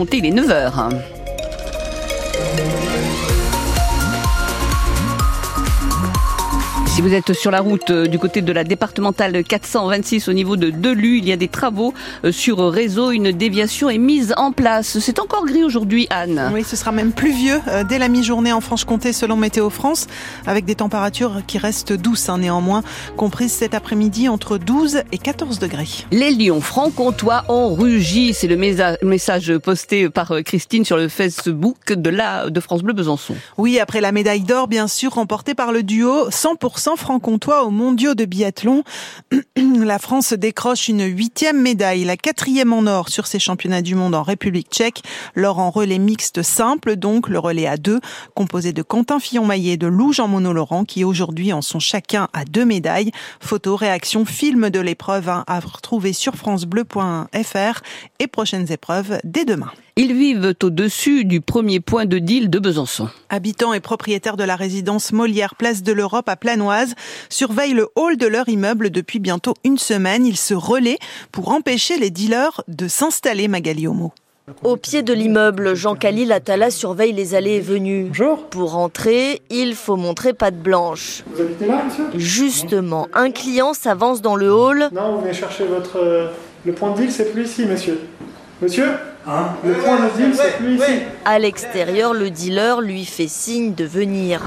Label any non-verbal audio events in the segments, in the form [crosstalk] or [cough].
Il est 9h. Si vous êtes sur la route euh, du côté de la départementale 426 au niveau de Delu, il y a des travaux euh, sur réseau. Une déviation est mise en place. C'est encore gris aujourd'hui, Anne. Oui, ce sera même pluvieux euh, dès la mi-journée en Franche-Comté selon Météo France, avec des températures qui restent douces hein, néanmoins, comprises cet après-midi entre 12 et 14 degrés. Les lions franc-comtois ont rugi. C'est le message posté par Christine sur le Facebook de la de France Bleu Besançon. Oui, après la médaille d'or, bien sûr, remportée par le duo 100% franc-comtois aux mondiaux de biathlon. [clears throat] la France décroche une huitième médaille, la quatrième en or sur ces championnats du monde en République tchèque. L'or en relais mixte simple, donc le relais à deux, composé de Quentin Fillon-Maillet et de Lou Jean-Mono-Laurent, qui aujourd'hui en sont chacun à deux médailles. Photo, réaction, film de l'épreuve hein, à retrouver sur francebleu.fr et prochaines épreuves dès demain. Ils vivent au-dessus du premier point de deal de Besançon. Habitants et propriétaires de la résidence Molière Place de l'Europe à Planoise surveillent le hall de leur immeuble depuis bientôt une semaine. Ils se relaient pour empêcher les dealers de s'installer, Magaliomo. Au pied de l'immeuble, Jean-Khalil Attala surveille les allées et venues. Bonjour. Pour entrer, il faut montrer patte blanche. Vous habitez là, monsieur? Justement, un client s'avance dans le hall. Non, vous venez chercher votre. euh, le point de deal, c'est plus ici, monsieur. Monsieur? Hein Le point de deal, c'est plus ici. À l'extérieur, le dealer lui fait signe de venir.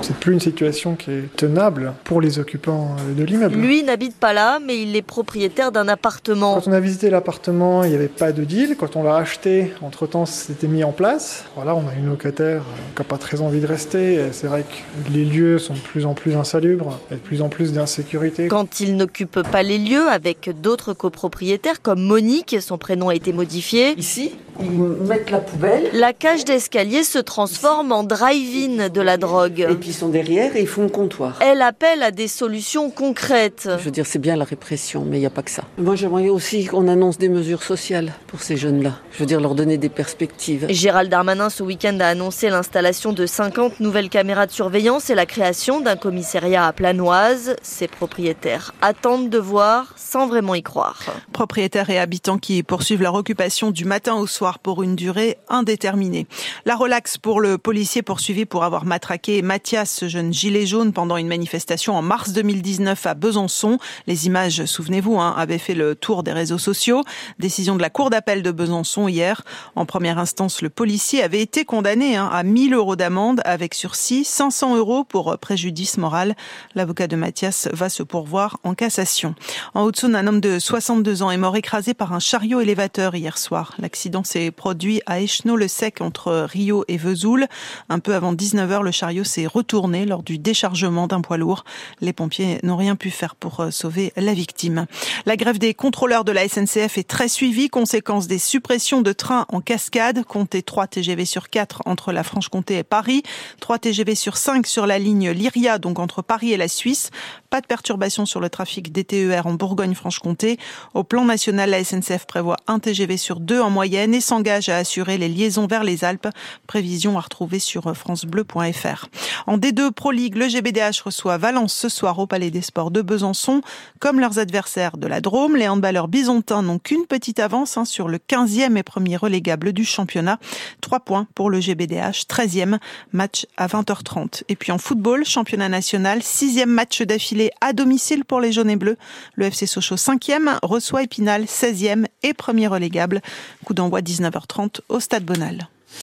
C'est plus une situation qui est tenable pour les occupants euh, de l'immeuble. Lui n'habite pas là, mais il est propriétaire d'un appartement. Quand on a visité l'appartement, il n'y avait pas de deal. Quand on l'a acheté, entre-temps, c'était mis en place. Voilà, on a une locataire euh, qui n'a pas très envie de rester. Et C'est vrai que les lieux sont de plus en plus insalubres, il y a de plus en plus d'insécurité. Quand il n'occupe pas les lieux avec d'autres copropriétaires comme Monique, son prénom a été modifié, Ici, ils mettent la poubelle la cage d'escalier se transforme en drive-in de la et drogue. puis ils sont derrière et ils font le comptoir. Elle appelle à des solutions concrètes. Je veux dire, c'est bien la répression, mais il n'y a pas que ça. Moi, j'aimerais aussi qu'on annonce des mesures sociales pour ces jeunes-là. Je veux dire, leur donner des perspectives. Gérald Darmanin ce week-end a annoncé l'installation de 50 nouvelles caméras de surveillance et la création d'un commissariat à Planoise. Ses propriétaires attendent de voir sans vraiment y croire. Propriétaires et habitants qui poursuivent leur occupation du matin au soir pour une durée indéterminée. La relaxe pour le policier poursuivi pour avoir matraqué Mathias, ce jeune gilet jaune, pendant une manifestation en mars 2019 à Besançon. Les images, souvenez-vous, hein, avaient fait le tour des réseaux sociaux. Décision de la Cour d'appel de Besançon hier. En première instance, le policier avait été condamné hein, à 1000 euros d'amende avec sursis, 500 euros pour préjudice moral. L'avocat de Mathias va se pourvoir en cassation. En Haute-Saône, un homme de 62 ans est mort écrasé par un chariot élévateur hier soir. L'accident s'est produit à Échenot-le-Sec entre Rio et Vesoul. Un peu avant 19h, le chariot s'est retourné lors du déchargement d'un poids lourd. Les pompiers n'ont rien pu faire pour euh, sauver la victime. La grève des contrôleurs de la SNCF est très suivie, conséquence des suppressions de trains en cascade. Comptez 3 TGV sur 4 entre la Franche-Comté et Paris, 3 TGV sur 5 sur la ligne Lyria, donc entre Paris et la Suisse. Pas de perturbation sur le trafic des TER en Bourgogne-Franche-Comté. Au plan national, la SNCF prévoit un TGV sur 2 en moyenne et s'engage à assurer les liaisons vers les Alpes. Prévision à retrouver sur francebleu.fr. En D2 Pro League, le GBDH reçoit Valence ce soir au Palais des Sports de Besançon. Comme leurs adversaires de la Drôme, les handballeurs byzantins n'ont qu'une petite avance hein, sur le 15e et premier relégable du championnat. 3 points pour le GBDH, 13e match à 20h30. Et puis en football, championnat national, 6e match d'affilée à domicile pour les jaunes et bleus. Le FC Sochaux 5e reçoit Épinal 16e et premier relégable. Coup d'envoi 19h30 au Stade Bonal.